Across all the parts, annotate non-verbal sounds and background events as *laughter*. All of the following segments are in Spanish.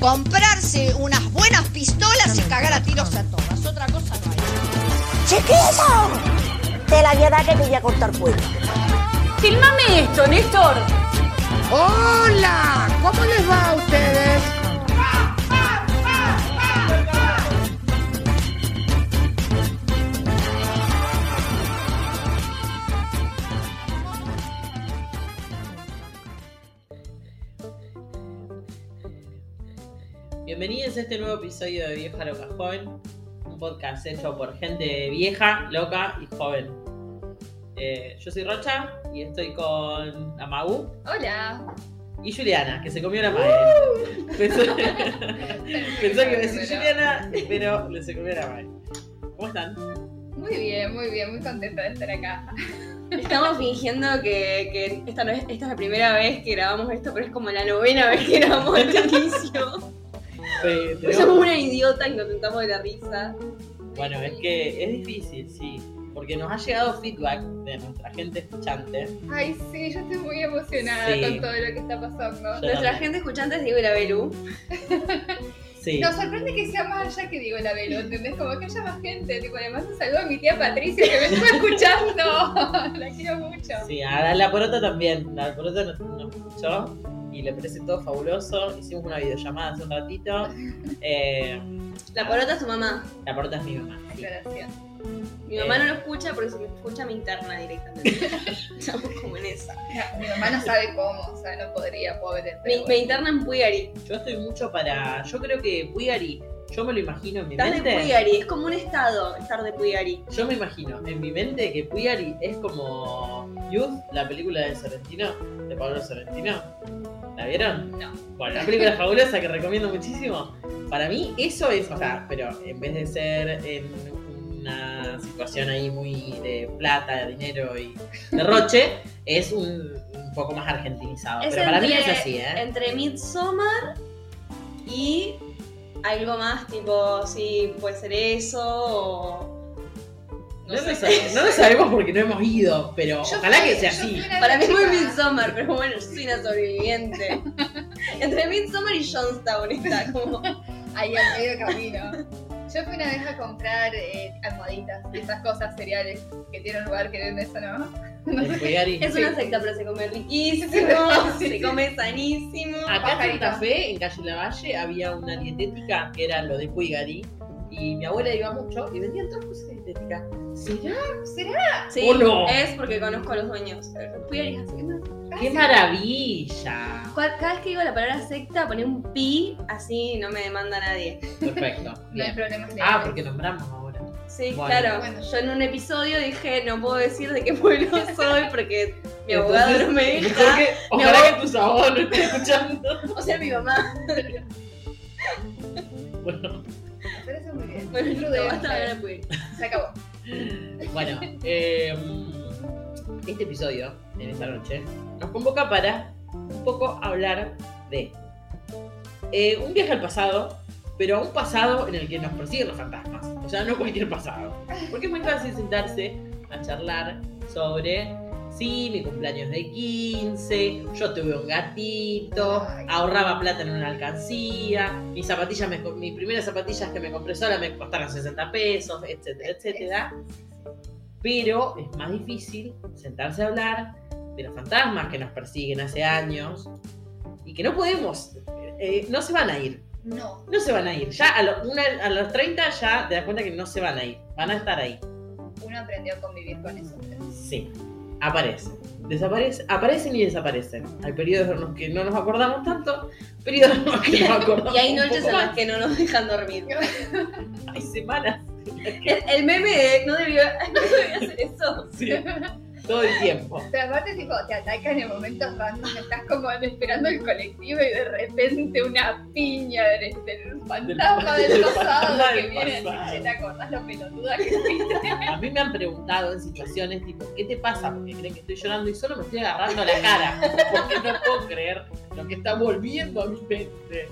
comprarse unas buenas pistolas y cagar a tiros a todas. Otra cosa no hay. ¡Chiquito! Te la voy a dar que te voy a cortar cuello. Filmame esto, Néstor. ¡Hola! ¿Cómo les va a ustedes? Bienvenidos a este nuevo episodio de Vieja Loca Joven, un podcast hecho por gente vieja, loca y joven. Eh, yo soy Rocha y estoy con Amagu Hola. y Juliana, que se comió la madre. Pensó, *laughs* pensó que iba a decir Juliana, pero le se comió la madre. ¿Cómo están? Muy bien, muy bien, muy contenta de estar acá. Estamos fingiendo que, que esta, no es, esta es la primera vez que grabamos esto, pero es como la novena vez que grabamos *laughs* este inicio. Somos una idiota y nos sentamos de la risa. Bueno, es que es difícil, sí, porque nos ha llegado feedback de nuestra gente escuchante. Ay, sí, yo estoy muy emocionada Sí. con todo lo que está pasando. Yo Nuestra también. gente escuchante es Diego y la Belu. Sí. Nos sorprende que sea más allá que digo la velo, ¿entendés? Como que haya más gente. Tipo, le mando un saludo a mi tía Patricia que me está *laughs* escuchando. *laughs* la quiero mucho. Sí, a la porota también. La porota nos, nos escuchó y le parece todo fabuloso. Hicimos una videollamada hace un ratito. *laughs* Eh, La porota es tu mamá. la porota es mi mamá. sí. Gracias. Mi mamá no lo escucha porque si me escucha me interna directamente. *laughs* Estamos como en esa. Mi mamá no sabe cómo, o sea, no podría, pobre. Me, pero me bueno. interna en Puyari. Yo estoy mucho para. Yo creo que Puigari, yo me lo imagino en mi Estás de mente. Puyari, es como un estado estar de Puyari. Yo me imagino en mi mente que Puigari es como Youth, la película de Sorrentino, de Pablo Sorrentino. ¿La vieron? No. Bueno, una película fabulosa que recomiendo muchísimo. Para mí, eso es, o sea, pero en vez de ser en una situación ahí muy de plata, de dinero y derroche, es un, un poco más argentinizado. Es pero para mí es así, ¿eh? Entre Midsommar y algo más tipo, sí, puede ser eso o... No, lo sabemos, no lo sabemos porque no hemos ido, pero Yo ojalá fui- que sea así. Para mí es muy Midsommar, pero bueno, yo soy una sobreviviente. *laughs* Entre Midsommar y Johnstown está como... ahí al medio camino. Yo fui una vez a comprar eh, almohaditas y esas cosas cereales que tienen lugar que venden eso, ¿no? Es una secta, pero se come riquísimo, Sí, *laughs* se come sanísimo. Acá en. Santa Fe, en Calle Lavalle, había una dietética que era lo de Puigari. Y mi abuela iba mucho y vendían todas cosas de dietética. ¿Será? ¿Será? Sí, ¿O no? es porque conozco a los dueños. Puyari es así, ¿no? ¡Qué maravilla! Cada vez que digo la palabra secta, poné un pi, así no me demanda nadie. Perfecto. *laughs* No hay problemas Ah, porque nombramos ahora. Sí, Bueno. claro. Bueno. Yo en un episodio dije, no puedo decir de qué pueblo *laughs* soy porque mi abogado Entonces, no me mejor deja. que- ojalá abogado- que tus abogados no estén escuchando. *laughs* O sea, mi mamá. Bueno, Pero eso muy bien. Bueno, de Puyari. Se acabó. Bueno eh, este episodio, en esta noche, nos convoca para un poco hablar de eh, un viaje al pasado, pero a un pasado en el que nos persiguen los fantasmas. O sea, no cualquier pasado. Porque es muy fácil sentarse a charlar sobre, sí, mi cumpleaños de 15, yo tuve un gatito, ahorraba plata en una alcancía, mis zapatillas, me mis primeras zapatillas que me compré sola me costaron 60 pesos, etcétera, etcétera. Pero es más difícil sentarse a hablar de los fantasmas que nos persiguen hace años y que no podemos, eh, no se van a ir. No. No se van a ir. Ya a, lo- una- a los 30 ya te das cuenta que no se van a ir. Van a estar ahí. Uno aprendió a convivir con eso. Sí. Aparecen. Desaparecen. Aparecen y desaparecen. Hay periodos en los que no nos acordamos tanto, periodos en los que nos *laughs* acordamos. Y hay noches en las que no nos dejan dormir. *laughs* Hay semanas. El, el meme de no debió, *laughs* no debió hacer eso. Sí. Todo el tiempo. Pero aparte, tipo, te atacan en momentos random, estás como esperando el colectivo y de repente una piña del, del fantasma Del- del, del pasado fantasma que viene. Che, ¿Te acordás lo pelotuda que fuiste? A mí me han preguntado en situaciones tipo, ¿qué te pasa? Porque creen que estoy llorando y solo me estoy agarrando la cara. Porque no puedo creer lo que está volviendo a mi mente.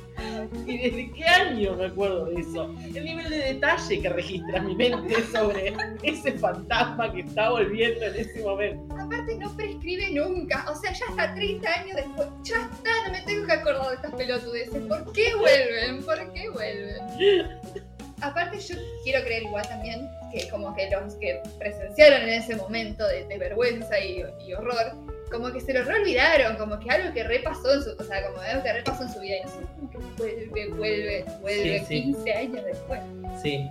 ¿Y desde qué año me acuerdo de eso? El nivel de detalle que registra mi mente sobre ese fantasma que está volviendo en ese momento. Aparte, no prescribe nunca. O sea, ya hasta 30 años después, ya está, no me tengo que acordar estas pelotudeces. ¿Por qué vuelven? ¿Por qué vuelven? Aparte yo quiero creer igual también que como que los que presenciaron en ese momento de, de vergüenza y, y horror, como que se lo re olvidaron, como que algo que repasó en su, o sea, como algo que repasó en su vida y no sé, como que vuelve, vuelve, vuelve Sí, sí. 15 años después. Sí.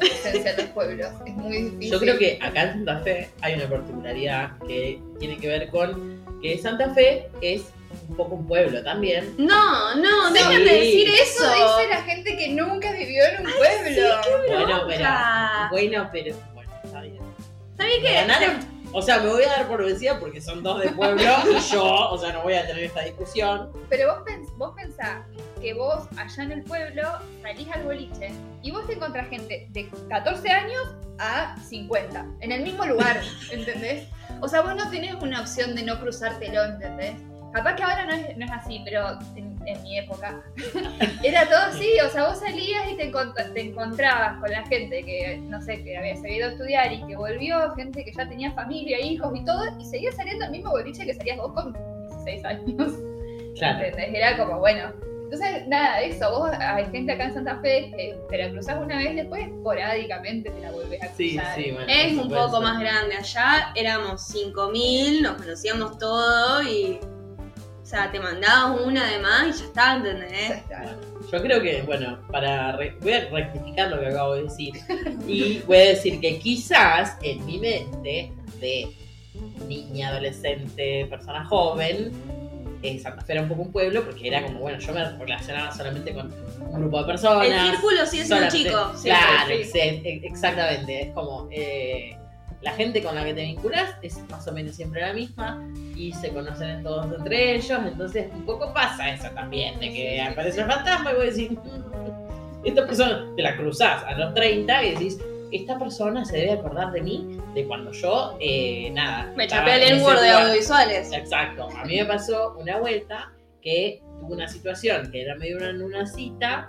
La adolescencia en los pueblos, es muy difícil. Yo creo que acá en Santa Fe hay una particularidad que tiene que ver con que Santa Fe es un poco un pueblo también. No, no, Sí. de decir Eso eso. dice la gente que nunca vivió en un pueblo. Bueno, pero. Bueno, pero. Bueno, está bien. ¿Sabés Me qué? ganaron. O sea, me voy a dar por vencida porque son dos de pueblo y yo, o sea, no voy a tener esta discusión. Pero vos, pens- vos pensás que vos allá en el pueblo salís al boliche y vos te encontrás gente de 14 años a 50 en el mismo lugar, *laughs* ¿entendés? O sea, vos no tenés una opción de no cruzártelo, ¿entendés? Capaz que ahora no es, no es así, pero en, en mi época *laughs* era todo así. O sea, vos salías y te, encont- te encontrabas con la gente que, no sé, que había seguido a estudiar y que volvió, gente que ya tenía familia, hijos y todo, y seguías saliendo al mismo boliche que salías vos con 16 años. Claro. ¿Entendés? Era como, bueno. Entonces, nada, eso, vos hay gente acá en Santa Fe que te la cruzás una vez, después esporádicamente te la volvés a cruzar. Sí, sí, bueno. Es un poco ser. más grande. Allá éramos 5.000, nos conocíamos todo y. O sea, te mandabas una de más y ya está, Ya ¿entendés? está. Yo creo que, bueno, para re- voy a rectificar lo que acabo de decir. Y voy a decir que quizás en mi mente de niña, adolescente, persona joven, eh, Santa Fe era un poco un pueblo porque era como, bueno, yo me relacionaba solamente con un grupo de personas. El círculo sigue siendo solamente- chico. sí, claro, sí, sí. sí, exactamente. Es como eh, la gente con la que te vinculas es más o menos siempre la misma y se conocen todos entre ellos. Entonces, un poco pasa eso también, de que aparece el fantasma y vos decís, "Mm, esta persona te la cruzás a los 30 y decís, esta persona se debe acordar de mí de cuando yo, eh, nada. Me chapé en el ese N-word de lugar". audiovisuales. Exacto. A mí me pasó una vuelta que tuve una situación que era medio una, una cita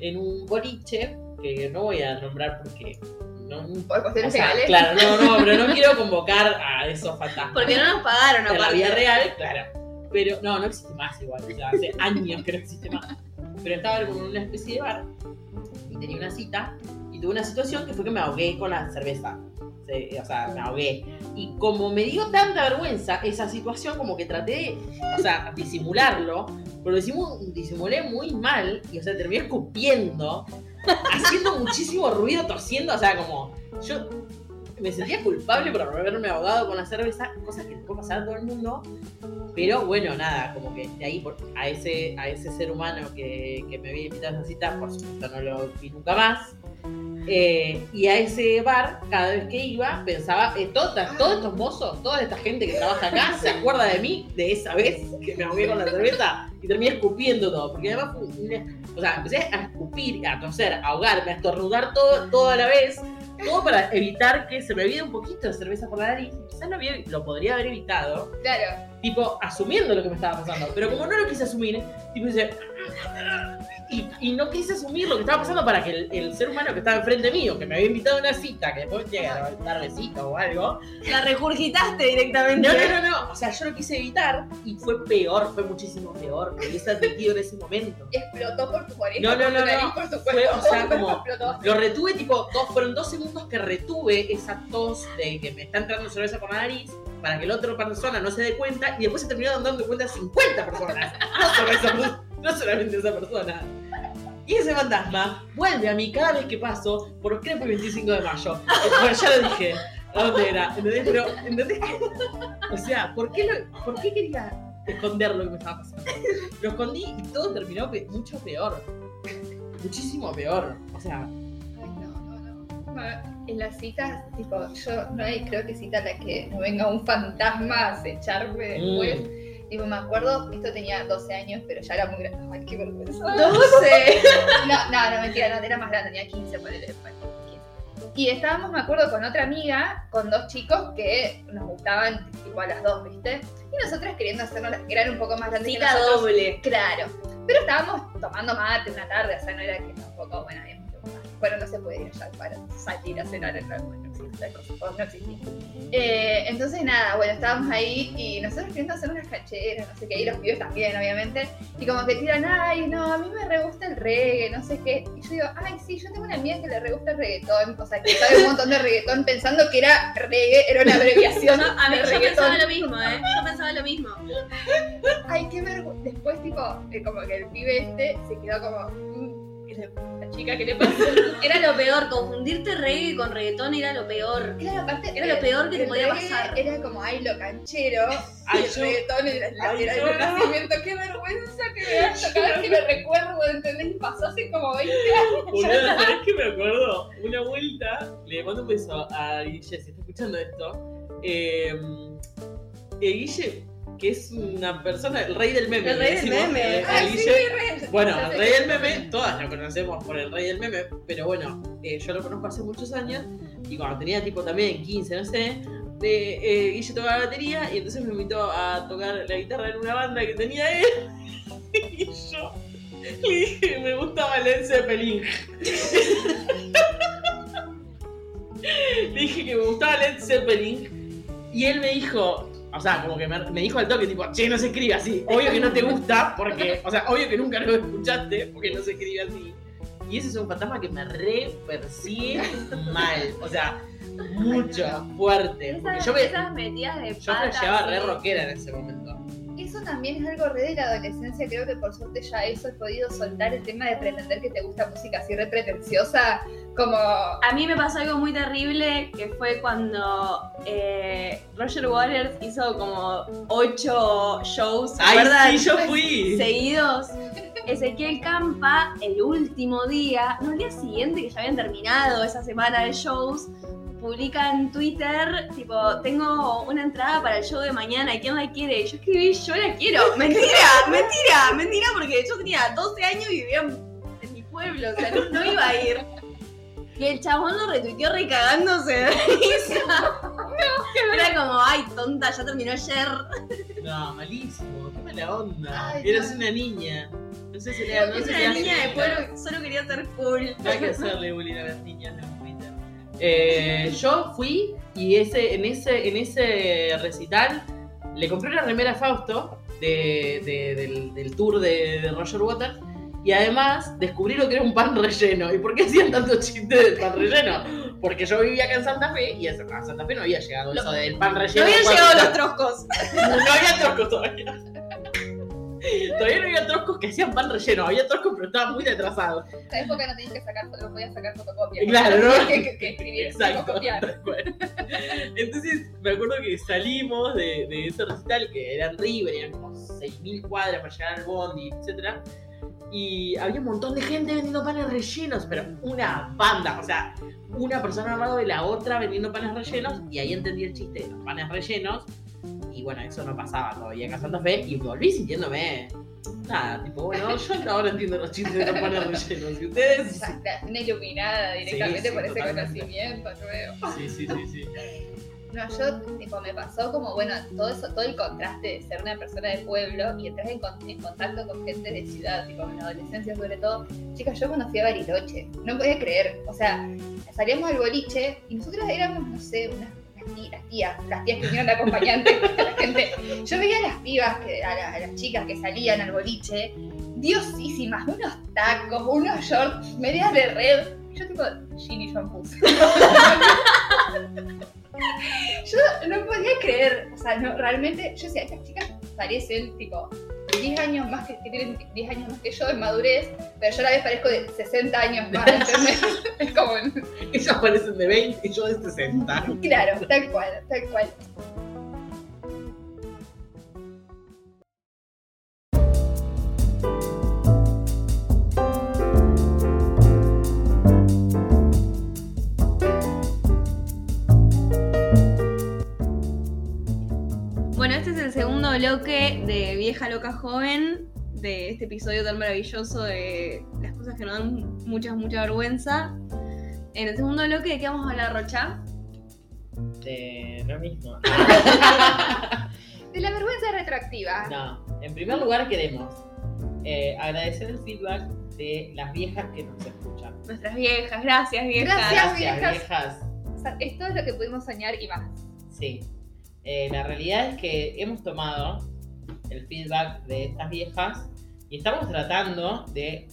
en un boliche que no voy a nombrar porque no, Por o cuestiones sea, legales. claro, no, no, pero no *laughs* quiero convocar a esos fantasmas. Porque no nos pagaron, en la vida real, claro. Pero no, no existe más igual. O sea, hace años que no existe más. Pero estaba como en una especie de bar y tenía una cita y tuve una situación que fue que me ahogué con la cerveza. O sea, me ahogué. Y como me dio tanta vergüenza esa situación, como que traté de, o sea, *laughs* disimularlo, pero disimu- disimulé muy mal y, o sea, terminé escupiendo, haciendo muchísimo ruido, tosiendo, o sea, como yo me sentía culpable por haberme ahogado con la cerveza, cosas que le puede pasar a todo el mundo, pero bueno, nada, como que de ahí por- a ese, a ese ser humano que, que me había invitado a esa cita, por supuesto no lo vi nunca más. Eh, y a ese bar, cada vez que iba, pensaba, eh, todas- todos estos mozos, toda esta gente que trabaja acá, se acuerda de mí, de esa vez que me ahogué con la cerveza y terminé escupiendo todo. Porque además fue una- o sea, empecé a escupir, a toser, a ahogarme, a estornudar todo, todo a la vez. Todo para evitar que se me viera un poquito de cerveza por la nariz. Quizás lo, había- lo podría haber evitado, Claro. tipo, asumiendo lo que me estaba pasando. Pero como no lo quise asumir, tipo, dice. Y, y no quise asumir lo que estaba pasando para que el, el ser humano que estaba enfrente mío, que me había invitado a una cita, que después llega a dar besito o algo. La regurgitaste directamente. No, no, no, no. O sea, yo lo quise evitar y fue peor, fue muchísimo peor. Lo hubiese admitido en ese momento. Explotó por tu oreja, No, no, no, nariz, por tu Fue, o sea, *laughs* como- explotó. Lo retuve, tipo, dos, fueron dos segundos que retuve esa tos de que me está entrando cerveza por la nariz para que la otra persona no se dé cuenta y después se terminaron dando cuenta 50 personas. *laughs* No, no solamente esa persona. Y ese fantasma vuelve a mí cada vez que paso por Crepo y 25 de mayo. Bueno, ya lo dije. ¿A dónde era? ¿Entendés? Pero, ¿entendés que? O sea, ¿por qué, lo- ¿por qué quería esconder lo que me estaba pasando? Lo escondí y todo terminó pe- mucho peor. Muchísimo peor. O sea, Ay, no, no, no. En las citas, tipo, yo no hay, creo que cita a la que no venga un fantasma a acecharme después. Tipo, me acuerdo, esto tenía 12 años, pero ya era muy grande. Ay, qué vergüenza. 12. No, no, no, mentira, no, era más grande, tenía 15, ponele, bueno, 15. Y estábamos, me acuerdo, con otra amiga, con dos chicos que nos gustaban tipo a las dos, ¿viste? Y nosotras queriendo hacernos, las- que eran un poco más grandes que Cita nosotros. doble. Claro. Pero estábamos tomando mate una tarde, o sea, no era que tampoco, bueno. Bueno, no se puede ir allá para salir a cenar en la no existía. Eh, entonces nada, bueno, estábamos ahí y nosotros queriendo hacer unas cacheras, no sé qué, y los pibes también, obviamente, y como que tiran, ay, no, a mí me re gusta el reggae, no sé qué, y yo digo, ay, sí, yo tengo una amiga que le re gusta el reggaetón, o sea, que sabe un montón de reggaetón pensando que era reggae, era una abreviación *laughs* a mí de yo reggaetón. pensaba lo mismo, ¿eh? Yo pensaba lo mismo. Ay, qué vergüenza. Después, tipo, eh, como que el pibe este se quedó como. Mm, ¿qué le- la chica, ¿qué le pasa? *laughs* Era lo peor, confundirte reggae con reggaetón era lo peor. Era, aparte, Era lo peor que te podía pasar. Era como, ay, lo canchero. Ay, y el yo- reggaetón era, la- Ay, era yo el no. nacimiento. Qué vergüenza que me da esto. Cada vez que lo recuerdo, ¿entendés? Y pasó hace como 20 años. Boludo, ¿sabés qué me acuerdo? Una vuelta, le mando un beso a Guille, si está escuchando esto. Eh, eh, Guille, que es una persona, el rey del meme. El rey del meme. eh, Ay, sí, Guille. re. Bueno, el rey del meme, todas lo conocemos por el rey del meme, pero bueno, eh, yo lo conozco hace muchos años y cuando tenía tipo también 15, no sé, de, eh, Guille tocaba la batería y entonces me invitó a tocar la guitarra en una banda que tenía él *laughs* y yo le dije me gustaba Led Zeppelin. *laughs* le dije que me gustaba Led Zeppelin y él me dijo, o sea, como que me, me dijo al toque, tipo, che, no se escribe así. Obvio que no te gusta, porque, o sea, obvio que nunca lo escuchaste, porque no se escribe así. Y ese es un fantasma que me re persigue mal. O sea, mucho, fuerte. Esas, yo me, esas metidas de yo pata. me llevaba re rockera en ese momento. Eso también es algo re de la adolescencia. Creo que por suerte ya eso he podido soltar el tema de pretender que te gusta música así re pretenciosa. Como. A mí me pasó algo muy terrible que fue cuando eh, Roger Waters hizo como ocho shows, ¿se Ay, sí, yo fui. *laughs* Seguidos. Ezequiel Campa, el último día, no el día siguiente que ya habían terminado esa semana de shows, publica en Twitter, tipo, tengo una entrada para el show de mañana, ¿quién la quiere? Y yo escribí, yo la quiero. *laughs* Mentira, mentira, mentira, porque yo tenía 12 años y vivía en, en mi pueblo, o sea, no, no iba a ir. Y el chabón lo retuiteó recagándose de risa. Era como, ay, tonta, ya terminó ayer. No, malísimo. Qué mala onda. Ay, Eras no. una niña. No sé si era, no sé una niña de pueblo solo quería ser cool. No hay que hacerle bullying a las niñas en Twitter. Eh, yo fui y ese, en, ese, en ese recital le compré una remera a Fausto de, de- del, del tour de, de Roger Waters y además descubrí lo que era un pan relleno. ¿Y por qué hacían tanto chiste del pan relleno? Porque yo vivía acá en Santa Fe y a Santa Fe no había llegado Lo- eso del pan No relleno. habían cuando- llegado los *laughs* troscos. no había troscos todavía. Todavía no había troscos que hacían pan relleno. Había troscos, pero estaban muy atrasados. En esa época no tenías que sacar, no podías sacar fotocopia. Claro, ¿no? Que, que, que escribir, *laughs* Exacto. fotocopiar. Entonces, me acuerdo que salimos de, de ese recital, que era en River, eran como 6.000 cuadras para llegar al Bondi, etc. Y había un montón de gente vendiendo panes rellenos, pero una banda, o sea, una persona al lado de la otra vendiendo panes rellenos, y ahí entendí el chiste de los panes rellenos. Y bueno, eso no pasaba todavía acá en Santa Fe, y volví sintiéndome. Nada, tipo, bueno, yo *laughs* ahora entiendo los chistes de los panes rellenos. ¿Y ustedes? Exacto, una iluminada directamente Sí, sí, por ese totalmente. conocimiento nuevo. Sí, sí, sí, sí. No, yo, tipo, me pasó como, bueno, todo eso, todo el contraste de ser una persona de pueblo y entrar en, con- en contacto con gente de ciudad, tipo, en la adolescencia sobre todo. Chicas, yo cuando fui a Bariloche, no podía creer, o sea, salíamos al boliche y nosotras éramos, no sé, unas las tí- las tías, las tías que vinieron de acompañante, *laughs* la gente. Yo veía a las pibas, que, a, la- a las chicas que salían al boliche, diosísimas, unos tacos, unos shorts, medias de red. Yo tipo, Ginny Shampoos. *laughs* Yo no podía creer, o sea, no, realmente, yo decía, estas chicas parecen tipo 10 años más que, que tienen 10 años más que yo en madurez, pero yo a la vez parezco de 60 años más, *laughs* ¿entendés? es como, Ellas parecen de 20 y yo de 60. claro, tal cual, tal cual. Bloque de Vieja Loca Joven, de este episodio tan maravilloso de las cosas que nos dan mucha, mucha vergüenza. En el segundo bloque, ¿de qué vamos a hablar, Rocha? De lo mismo. *laughs* De la vergüenza retroactiva. No, en primer lugar queremos eh, agradecer el feedback de las viejas que nos escuchan. Nuestras viejas, gracias viejas. Gracias. viejas. viejas. O sea, esto es lo que pudimos soñar y más. Sí. Eh, la realidad es que hemos tomado el feedback de estas viejas y estamos tratando de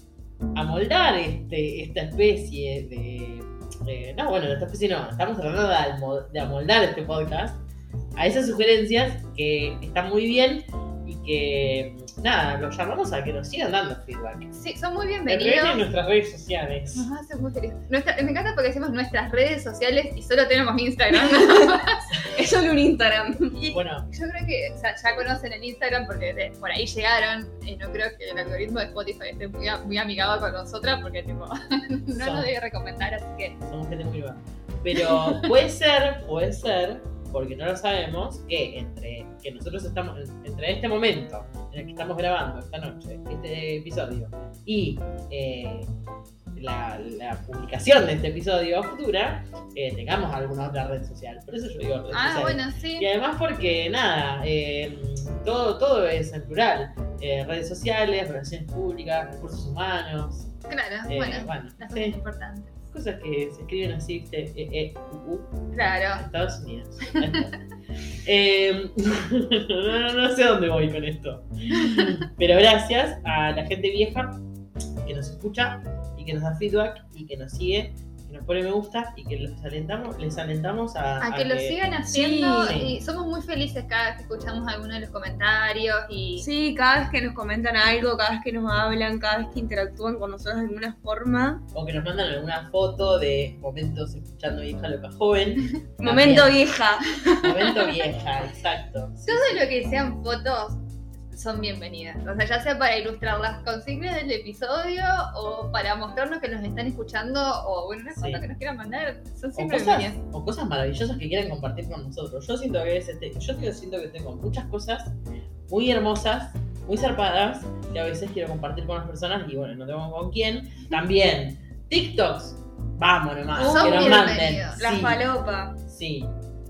amoldar este, esta especie de. no, bueno, esta especie no, estamos tratando de, de amoldar este podcast a esas sugerencias que están muy bien y que, nada, los llamamos a que nos sigan dando feedback. Sí, son muy bienvenidos. de nuestras redes sociales. Nos hace muy feliz. Nuestra- me encanta porque decimos nuestras redes sociales y solo tenemos Instagram. *laughs* Es solo un Instagram. y Bueno, yo creo que o sea, ya conocen el Instagram porque de- por ahí llegaron. Y no creo que el algoritmo de Spotify esté muy, muy amigado con nosotras porque tipo, *laughs* no Son. nos debe recomendar. Así que somos gente muy buena. Pero puede ser, puede ser, porque no lo sabemos, que entre que nosotros estamos, entre este momento en el que estamos grabando esta noche, este episodio, y eh, la, la publicación de este episodio futura, eh, tengamos alguna otra red social. Por eso yo digo redes Ah, bueno, sí. Y además porque, nada, eh, todo, todo es en plural. Eh, redes sociales, relaciones públicas, recursos humanos. Claro, bueno, bueno, las sí, cosas importantes. Cosas que se escriben así. E, E, U, U. Claro. Estados Unidos. *laughs* *laughs* Eh, no, no sé dónde voy con esto. Pero gracias a la gente vieja que nos escucha y que nos da feedback y que nos sigue, nos pone me gusta y que les alentamos, les alentamos a, A que lo sigan haciendo Sí. y somos muy felices cada vez que escuchamos alguno de los comentarios y Sí, cada vez que nos comentan algo, cada vez que nos hablan, cada vez que interactúan con nosotros de alguna forma. o que nos mandan alguna foto de momentos escuchando vieja loca joven. *laughs* Momento vieja. Momento vieja, exacto. Sí, todo lo que sean fotos son bienvenidas. O sea, ya sea para ilustrar las consignas del episodio o para mostrarnos que nos están escuchando o bueno, una Sí. que nos quieran mandar, son o siempre cosas, bienvenidas. o cosas maravillosas que quieran compartir con nosotros. Yo siento que a veces te- yo siento que tengo muchas cosas muy hermosas, muy zarpadas, que a veces quiero compartir con las personas y bueno, no tengo con quién. También, TikToks, vamos nomás, que nos manden. La Sí, falopa. sí,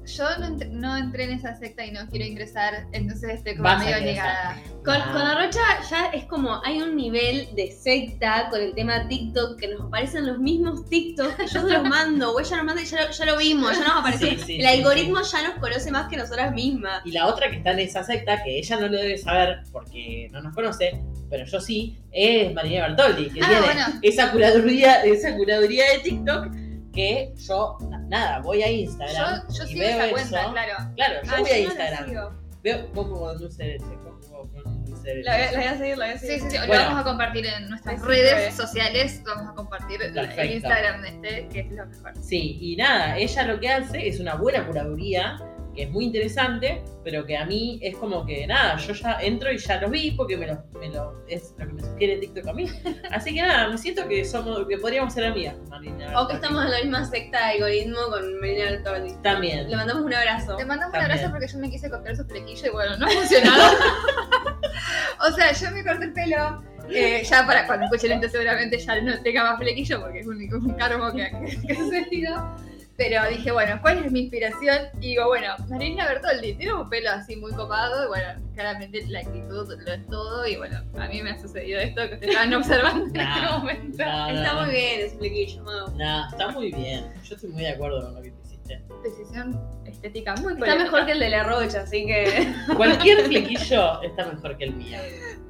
Yo no, entr- no entré en esa secta y no quiero ingresar, entonces estoy como Vas medio negada. Con, Ah. con Arrocha ya es como hay un nivel de secta con el tema TikTok que nos aparecen los mismos TikToks que yo se los mando, o ella nos manda y ya lo, ya lo vimos, ya nos apareció. Sí, sí, el sí, algoritmo ya nos conoce más que nosotras mismas. Y la otra que está en esa secta, que ella no lo debe saber porque no nos conoce, pero yo sí, es María Bertoldi, que Ah, tiene bueno. esa curaduría, esa curaduría de TikTok que yo, na- nada, voy a Instagram Yo, yo y sigo veo esa eso. cuenta, claro. Claro, yo Ah, voy a yo no la Instagram. Veo Coco con dulce leche, Coco con dulce de leche. La, voy a- la voy a seguir, la voy a Sí, seguir. sí, sí. Lo Bueno. vamos a compartir en nuestras Sí, sí, redes sí. sociales. Vamos a compartir el- el Perfecto. Instagram de este, que es lo mejor. Sí, y nada, ella lo que hace es una buena curaduría, que es muy interesante, pero que a mí es como que nada, yo ya entro y ya los vi porque me lo, me lo- es lo que me sugiere TikTok a mí. *laughs* Así que nada, me siento que somos, que podríamos ser amigas, Marina. O que estamos en la misma secta de algoritmo con Melina Bertoldi. También. Le mandamos un abrazo. Te mandamos También. un abrazo porque yo me quise cortar su flequillo y bueno, no ha funcionado. *laughs* o sea, yo me corté el pelo. eh, ya para cuando escuche lento seguramente ya no tenga más flequillo porque es un, un cargo que, que, que ha sucedido. Pero dije, bueno, ¿cuál es mi inspiración? Y digo, bueno, Marina Bertoldi tiene un pelo así muy copado. Y bueno, claramente la actitud lo es todo. Y bueno, a mí me ha sucedido esto que ustedes estaban *laughs* observando en este momento. No, no, Está no. muy bien ese flequillo, Mau. Nah, está muy bien. Yo estoy muy de acuerdo con lo que te hiciste. Decisión estética muy Está mejor que el de la Rocha, así que. Cualquier flequillo está mejor que el mío.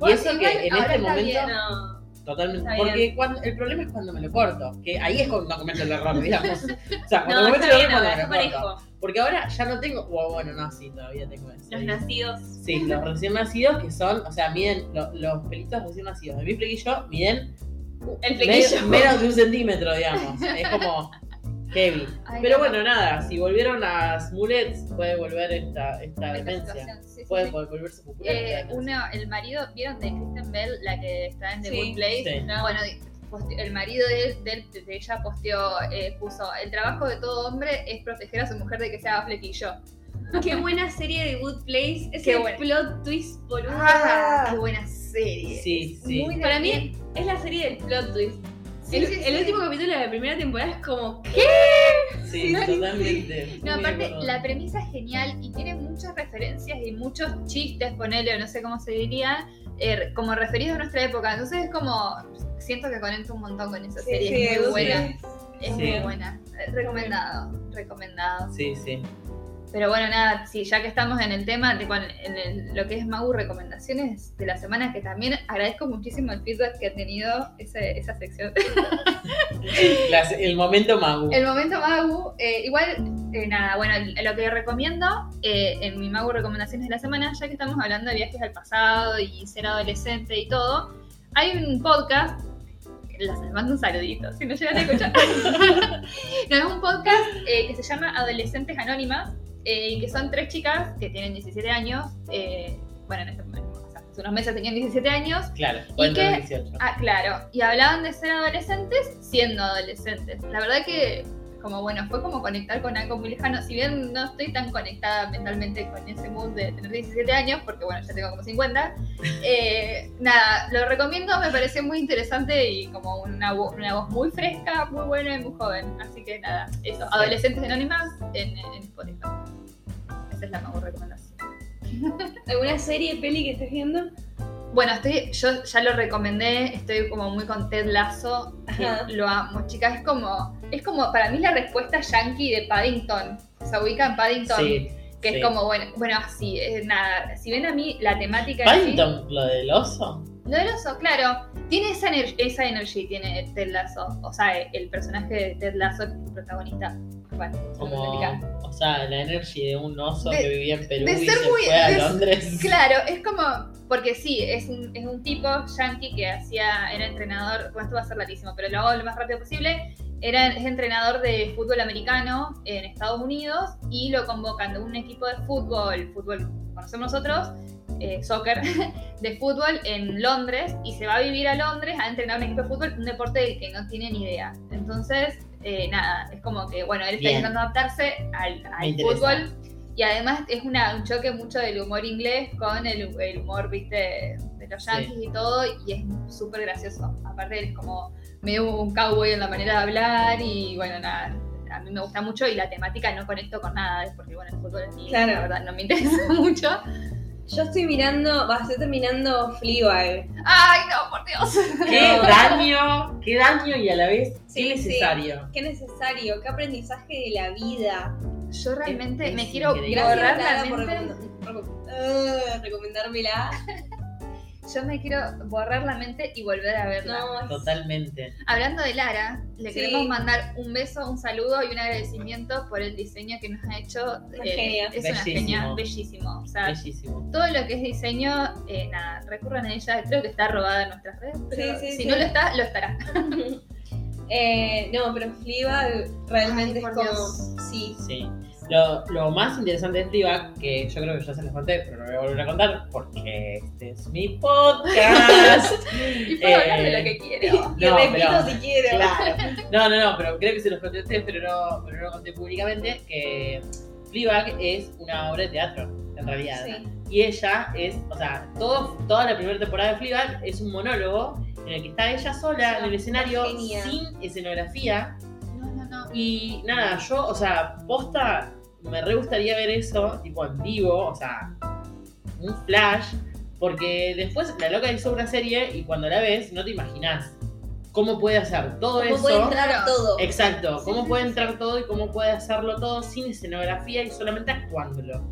Y eso que en este momento. bien. No. Totalmente. Está Porque cuando, el problema es cuando me lo corto. Que ahí es cuando cometo el error, *laughs* digamos. O sea, cuando No, cometo el error cuando me lo corto. Porque ahora ya no tengo. o bueno, no, sí, todavía tengo ese. Los nacidos. Sí, los recién nacidos que son, o sea, miden, lo- los pelitos recién nacidos de mi flequillo miden El flequillo. menos de un centímetro, digamos. Es como heavy. Ay, Pero no. bueno, nada, si volvieron las mulets, puede volver esta, esta demencia. sí, Puede sí. vol- volverse popular. Eh, una, el marido, ¿vieron de Kristen Bell, la que está en The Sí, Good Place? sí. No, Bueno, el marido de, de- de ella posteó, eh, puso, el trabajo de todo hombre es proteger a su mujer de que se haga flequillo. *laughs* Qué buena serie de Good Place. Ese Qué buena. plot twist, boludo. ¡Ah! ¡Qué buena serie! Sí, sí. Muy Para bien. mí es la serie del plot twist. Sí, el, sí, el sí. último capítulo de la primera temporada es como, ¿qué? Sí, totalmente. No, aparte, la premisa es genial y tiene muchas referencias y muchos chistes, ponele, o no sé cómo se diría, eh, como referidos a nuestra época. Entonces es como, siento que conecto un montón con esa Sí, serie, sí, es muy buena. Es Sí. muy buena. Recomendado, recomendado. Sí, sí. Pero bueno, nada, sí, ya que estamos en el tema, tipo, en, el- lo que es Magu Recomendaciones de la semana, que también agradezco muchísimo el feedback que ha tenido ese- esa sección. *laughs* Las- el momento Magu. el momento Magu, eh, igual, eh, nada, bueno, lo que recomiendo eh, en mi Magu Recomendaciones de la semana, ya que estamos hablando de viajes al pasado y ser adolescente y todo, hay un podcast. Les mando un saludito, si no llegan a escuchar. *laughs* *laughs* no, es un podcast eh, que se llama Adolescentes Anónimas, eh, y que son tres chicas que tienen 17 años. eh, bueno, en este momento, o sea, hace unos meses tenían 17 años. Claro, ¿Y? 2018. Ah, claro. Y hablaban de ser adolescentes siendo adolescentes. La verdad que, como bueno, fue como conectar con algo muy lejano. Si bien no estoy tan conectada mentalmente con ese mood de tener 17 años, porque bueno, ya tengo como 50. *laughs* eh, nada, lo recomiendo, me pareció muy interesante y como una, una voz muy fresca, muy buena y muy joven. Así que nada, eso. Adolescentes anónimas en, en Spotify. Esa es la mejor recomendación. *laughs* ¿Alguna serie, peli que estés viendo? Bueno, estoy, yo ya lo recomendé, estoy como muy con Ted Lasso, que lo amo, chicas, es como, es como para mí la respuesta yankee de Paddington, o sea, ubican Paddington, Sí. que sí. es como, bueno, bueno, sí, eh, nada, si ven a mí la temática en sí- Paddington, lo del oso. lo del oso, claro, tiene esa, ener- esa energía, tiene Ted Lasso, o sea, el personaje de Ted Lasso, que es el protagonista, bueno, Como, o sea, la energía de un oso De- que vivía en Perú de y ser se muy- fue a de- Londres. Claro, es como, porque sí, es un, es un tipo yankee que hacía, era entrenador, bueno, esto va a ser larguísimo, pero lo hago lo más rápido posible, era, es entrenador de fútbol americano en Estados Unidos y lo convocan de un equipo de fútbol, fútbol conocemos nosotros, eh, soccer, *laughs* de fútbol en Londres y se va a vivir a Londres a entrenar un equipo de fútbol, un deporte del que no tiene ni idea. Entonces, eh, nada, es como que, bueno, él está Bien. intentando adaptarse al, al fútbol y además es una, un choque mucho del humor inglés con el, el humor, viste, de los yankees y todo, y es súper gracioso. Aparte es como medio un cowboy en la manera de hablar y bueno, nada, a mí me gusta mucho y la temática no conecto con nada, porque bueno, el fútbol es mi, Claro. la verdad, no me *laughs* interesa mucho. Yo estoy mirando, va, estoy terminando Fleabag. ¡Ay, no, por Dios! Qué daño, qué daño y a la vez Sí, qué sí. necesario. Qué necesario, qué aprendizaje de la vida. Yo realmente Es me quiero borrar Gracias, la por por- eh, recomendármela. Yo me quiero borrar la mente y volver a verla. No, Totalmente. Hablando de Lara, le Sí. queremos mandar un beso, un saludo y un agradecimiento por el diseño que nos ha hecho. eh, Una genia. Es una Bellísimo. genia, bellísimo. O sea, Bellísimo. todo lo que es diseño, eh, nada, recurran a ella. Creo que está robada en nuestras redes, pero Sí, sí, si sí. no lo está, lo estará. *laughs* *laughs* Eh, no, pero Fleabag realmente Ay, es como. Dios. Sí. Sí. Lo, lo más interesante de Fleabag, que yo creo que ya se les conté, pero lo voy a volver a contar porque este es mi podcast. *laughs* Y puedo hablar de Eh, lo que quiero. Y No, repito pero- si quiero. Claro. No, no, no, pero creo que se los conté a ustedes, pero no, pero no lo conté públicamente, que Fleabag es una obra de teatro, en realidad. Sí. Y ella es, o sea, todo, toda la primera temporada de Fleabag es un monólogo en el que está ella sola en el escenario, Genia. sin escenografía. No, no, no. Y nada, yo, o sea, posta, me re gustaría ver eso, tipo en vivo, o sea, un flash, porque después la loca hizo una serie y cuando la ves no te imaginas cómo puede hacer todo ¿Cómo eso. puede entrar todo? Exacto, Sí, cómo sí, puede sí, entrar todo y cómo puede hacerlo todo sin escenografía y solamente actuándolo.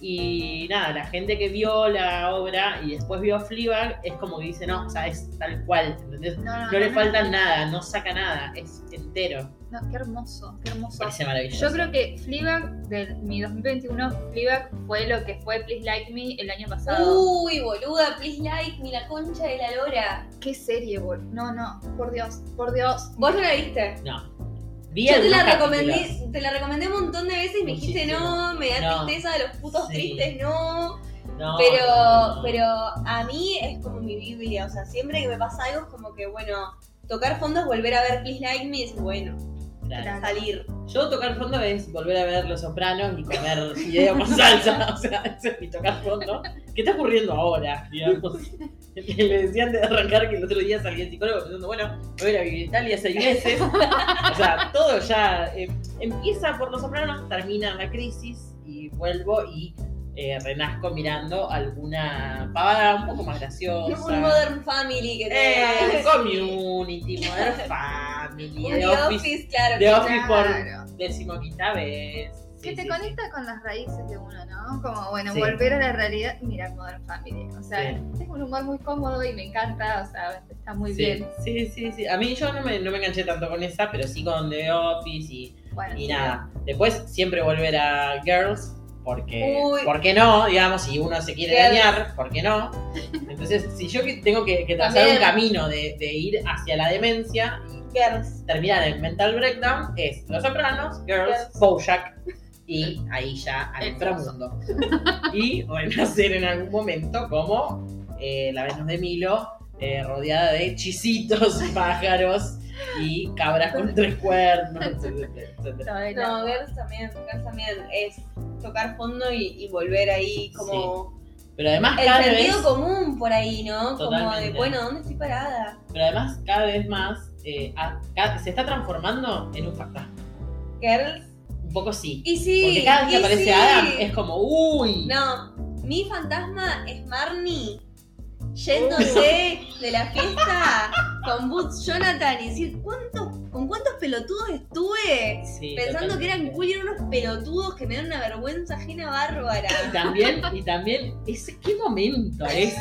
Y nada, la gente que vio la obra y después vio a Fleabag es como que dice, no, o sea, es tal cual, ¿entendés? No, no, No le no, falta no. nada, no saca nada, es entero. No, qué hermoso, qué hermoso. parece maravilloso. Yo creo que Fleabag de mi 2021, Fleabag fue lo que fue Please Like Me el año pasado. Uy, boluda, please like me la concha de la lora. Qué serie, bol. No, no, por Dios, por Dios. ¿Vos no la viste? No. Yo te la recomendé, te la recomendé un montón de veces y me dijiste no, me da No. tristeza de los putos Sí. tristes, no. No, Pero, no, pero a mí es como mi Biblia, o sea, siempre que me pasa algo es como que, bueno, tocar fondo es volver a ver Please Like Me y decir, bueno, Claro. salir. Yo tocar fondo es volver a ver Los Sopranos y comer fideo con salsa. *laughs* O sea, ese es mi tocar fondo. ¿Qué está ocurriendo ahora? Digamos. Le decían de arrancar que el otro día salía el psicólogo pensando, bueno, voy a ir a vivir Italia seis meses. O sea, todo ya eh, empieza por Los Sopranos, termina la crisis y vuelvo y eh, renazco mirando alguna pavada un poco más graciosa. Un Modern Family que te Eh, community, Modern Family, *laughs* The The Office, Office, claro. The Office Claro. por decimoquinta vez. Que te sí, conecta con las raíces de uno, ¿no? Como, bueno, Sí. volver a la realidad y mirar Modern Family. O sea, Sí. es un humor muy cómodo y me encanta, o sea, está muy sí, bien. Sí, sí, sí. A mí yo no me, no me enganché tanto con esa, pero sí con The Office y, Bueno, y sí. nada. Después siempre volver a Girls, porque, Uy. ¿por qué no? Digamos, si uno se quiere dañar, ¿por qué no? Entonces, si yo tengo que, que trazar También. un camino de, de ir hacia la demencia y Girls. terminar en Mental Breakdown, es Los Sopranos, Girls, Girls. Bojack y ahí ya al El inframundo. y renacer en algún momento como eh, la Venus de Milo, eh, rodeada de chisitos, *laughs* pájaros y cabras con tres cuernos, etcétera, etcétera. Ay, No, Girls también, Girls también es tocar fondo y, y volver ahí como Pero además el cada vez, sentido común por ahí, ¿no? Como de, Totalmente. bueno, ¿dónde estoy parada? pero además cada vez más eh, a- se está transformando en un fantasma. Girls. Un poco sí. Y sí. Porque cada vez que aparece sí. Adam es como, uy. No, mi fantasma es Marnie yéndose de la fiesta con Boots Jonathan y decir, ¿cuántos, ¿con cuántos pelotudos estuve? Sí, Pensando que eran totalmente. cool y eran unos pelotudos que me dan una vergüenza ajena bárbara. Y también, y también, ese, ¿qué momento ese?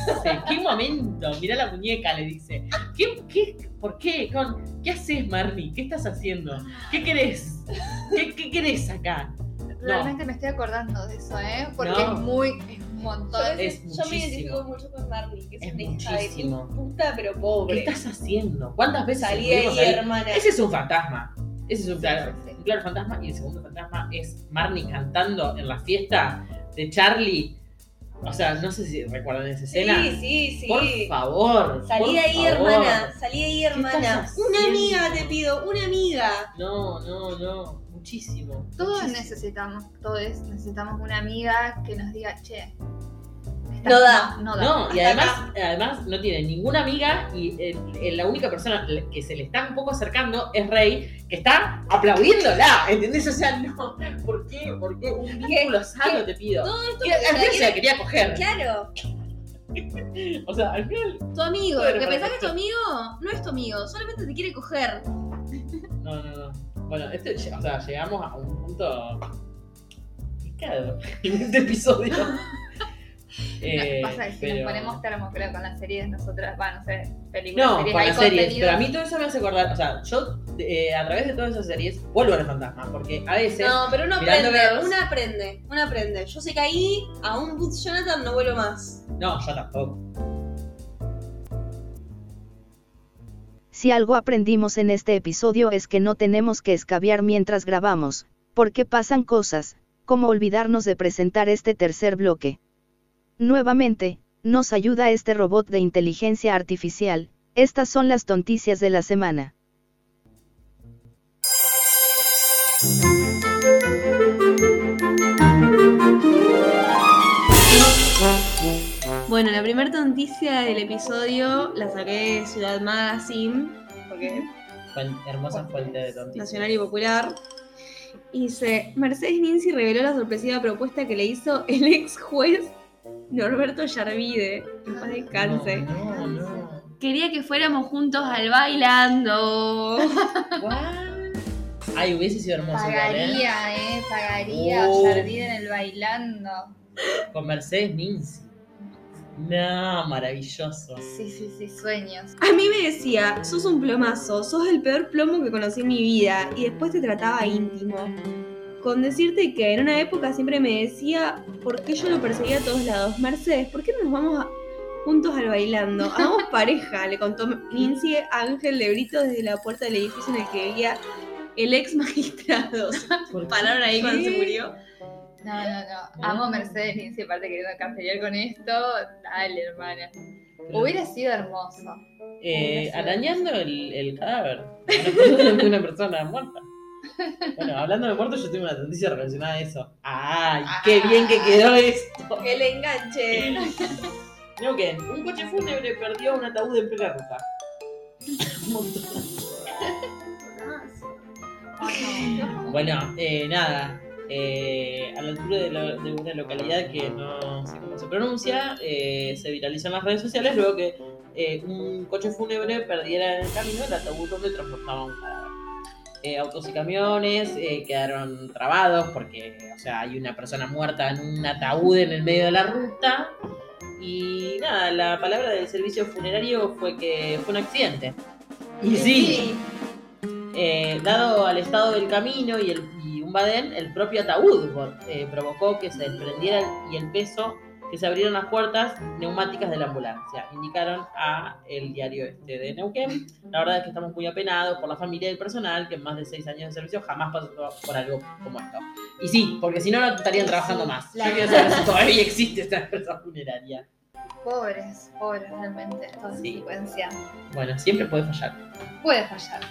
¿Qué momento? Mira la muñeca, le dice. ¿Qué, qué, ¿Por qué? Con, ¿Qué haces, Marnie? ¿Qué estás haciendo? ¿Qué querés? ¿Qué, qué querés acá? Realmente me estoy acordando de eso, ¿eh? Porque No. es muy, es un Yo, montón. veces- es yo me muchísimo. identifico mucho con Marnie, que es, Es una hija de muchísimo. puta pero ¿Qué pobre. estás haciendo? ¿Cuántas veces Salí de ahí, hermana. Ese es un fantasma. Ese es un Sí, claro, sí, sí. un claro fantasma. Y el segundo fantasma es Marnie cantando en la fiesta de Charlie. O sea, no sé si recuerdan esa escena. Sí, sí, sí. Por favor. Salí por de ahí, favor. hermana. Salí de ahí, hermana. Una amiga te pido, una amiga. No, no, no. Muchísimo. Todos muchísimo. necesitamos, todos necesitamos una amiga que nos diga, che. No da. No, da. No, y además, además no tiene ninguna amiga y eh, eh, la única persona que se le está un poco acercando es Rey, que está aplaudiéndola, ¿entendés? O sea, no, ¿por qué? ¿Por qué? Un vínculo sano te pido. Todo esto Que al final se la quería coger. Claro, *laughs* O sea, al final. Tu amigo, Bueno, que pensás que es tu amigo, no es tu amigo, solamente te quiere coger. No, no, no. Bueno, este, o sea, llegamos a un punto. picado en este episodio. *laughs* *laughs* Eh, Pasa que si pero- nos ponemos termo, creo, con las series, nosotras, va, no sé, películas, No, series, con hay las series, contenido. pero a mí todo eso me hace acordar, o sea, yo eh, a través de todas esas series vuelvo a los fantasmas, porque a veces, No, pero uno aprende, uno aprende, uno aprende. Yo sé que ahí a un Boots Jonathan no vuelo más. no, yo tampoco. Si algo aprendimos en este episodio es que no tenemos que escabiar mientras grabamos, porque pasan cosas, como olvidarnos de presentar este tercer bloque. Nuevamente, nos ayuda este robot de inteligencia artificial, estas son las tonticias de la semana. Bueno, la primera noticia del episodio la saqué de Ciudad Magazine, porque hermosa fuente de tontitas. Nacional y Popular. Y dice, Mercedes Ninzi reveló la sorpresiva propuesta que le hizo el ex juez Norberto Yarvide. Que paz descanse. No, no. Quería que fuéramos juntos al bailando. What? Ay, hubiese sido hermoso igual, ¿eh? Pagaría, eh, pagaría Oh. En el bailando. Con Mercedes Ninzi. No, maravilloso. Sí, sí, sí, sueños. A mí me decía, sos un plomazo, sos el peor plomo que conocí en mi vida. Y después te trataba íntimo. Con decirte que en una época siempre me decía por qué yo lo perseguía a todos lados. Mercedes, ¿por qué no nos vamos a- juntos al bailando? Hagamos *laughs* pareja, le contó Nincy a Ángel de Brito desde la puerta del edificio en el que vivía el ex magistrado. *laughs* ¿Por qué? Pararon ahí cuando se murió. No, no, no. Amo a Mercedes Lindsay, aparte queriendo cancelar con esto. Dale, hermana. Hubiera sido hermoso. Eh, arañando el, el cadáver una persona muerta. Bueno, hablando de muertos, yo tengo una noticia relacionada a eso. ¡Ay, qué bien que quedó esto! El enganche. *laughs* Que un coche fúnebre perdió un ataúd en plena ruta. Un *laughs* montón. Bueno, eh, nada. eh, a la altura de, la- de una localidad que no sé cómo se pronuncia, eh, se viralizó en las redes sociales luego que eh, un coche fúnebre perdiera en el camino el ataúd donde transportaba un cadáver. Eh, autos y camiones eh, quedaron trabados porque, o sea, hay una persona muerta en un ataúd en el medio de la ruta. Y nada, la palabra del servicio funerario fue que fue un accidente. Y sí, eh, dado al estado del camino y, el, y un badén, el propio ataúd provocó que se desprendiera y el peso que se abrieron las puertas neumáticas de la ambulancia. Indicaron a el diario este de Neuquén. La verdad es que estamos muy apenados por la familia y el personal que en más de seis años de servicio jamás pasó por algo como esto. Y sí, porque si no, no estarían trabajando más. Yo quiero saber si todavía existe esta empresa funeraria. Pobres, pobres realmente, toda Sí. secuencia. Bueno, siempre puede fallar. Puede fallar.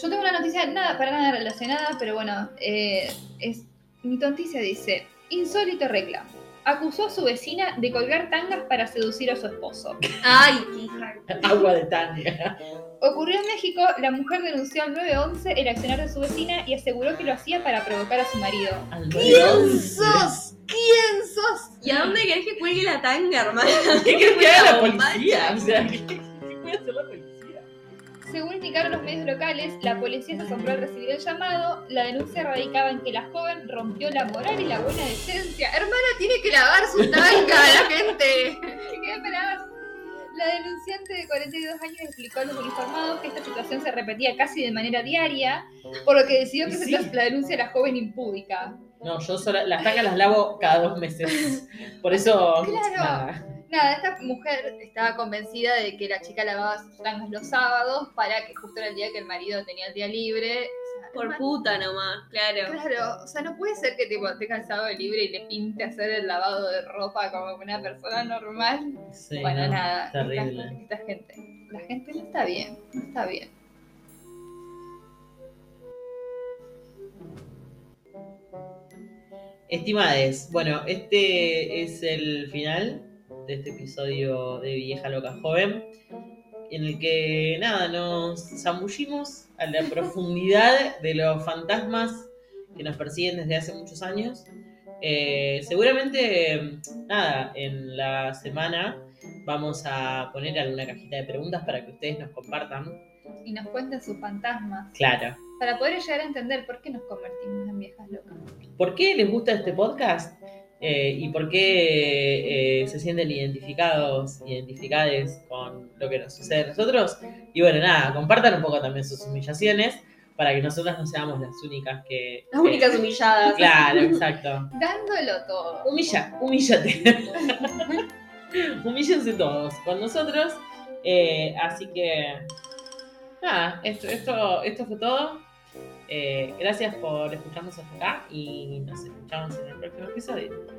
Yo tengo una noticia nada para nada relacionada, pero bueno, eh, es mi tonticia dice, insólito reclamo. Acusó a su vecina de colgar tangas para seducir a su esposo. Ay, qué hija. *laughs* Agua de tanga. Ocurrió en México, la mujer denunció al 911 el accionar de su vecina y aseguró que lo hacía para provocar a su marido. ¿Quién sos? ¿Quién sos? ¿Y a dónde querés que cuelgue la tanga, hermana? ¿Qué crees que *laughs* haga la policía? O sea, ¿qué, qué puede hacer la policía? Según indicaron los medios locales, la policía se asombró al recibir el llamado. La denuncia radicaba en que la joven rompió la moral y la buena decencia. Hermana, tiene que lavar su tanga la *laughs* gente. ¿Qué esperabas? La denunciante de 42 años explicó a los uniformados que esta situación se repetía casi de manera diaria, por lo que decidió presentar sí. la denuncia a la joven impúdica. No, yo sola, las tangas las lavo cada dos meses. Por eso. Claro. nada. Nada, esta mujer estaba convencida de que la chica lavaba sus tangas los sábados para que justo era el día que el marido tenía el día libre. O sea, Por puta nomás, claro. Claro, o sea, no puede ser que tipo, tenga el sábado libre y le pinte hacer el lavado de ropa como una persona normal. Sí, bueno, no, nada. Terrible. Esta, esta gente. La gente no está bien, no está bien. Estimades, bueno, este es el final de este episodio de Vieja Loca Joven, en el que nada, nos zambullimos a la *laughs* profundidad de los fantasmas que nos persiguen desde hace muchos años. Eh, seguramente, nada, en la semana vamos a poner alguna cajita de preguntas para que ustedes nos compartan. Y nos cuenten sus fantasmas. Claro. Para poder llegar a entender por qué nos convertimos en viejas locas. ¿Por qué les gusta este podcast? Eh, ¿Y por qué eh, se sienten identificados, identificades con lo que nos sucede a nosotros? Y bueno, nada, compartan un poco también sus humillaciones para que nosotras no seamos las únicas que... Las únicas humilladas. Claro, *laughs* exacto. Dándolo todo. Humilla, humíllate. *laughs* Humíllense todos con nosotros. Eh, así que, nada, esto, esto, esto fue todo. Eh, gracias por escucharnos hasta acá y nos escuchamos en el próximo episodio.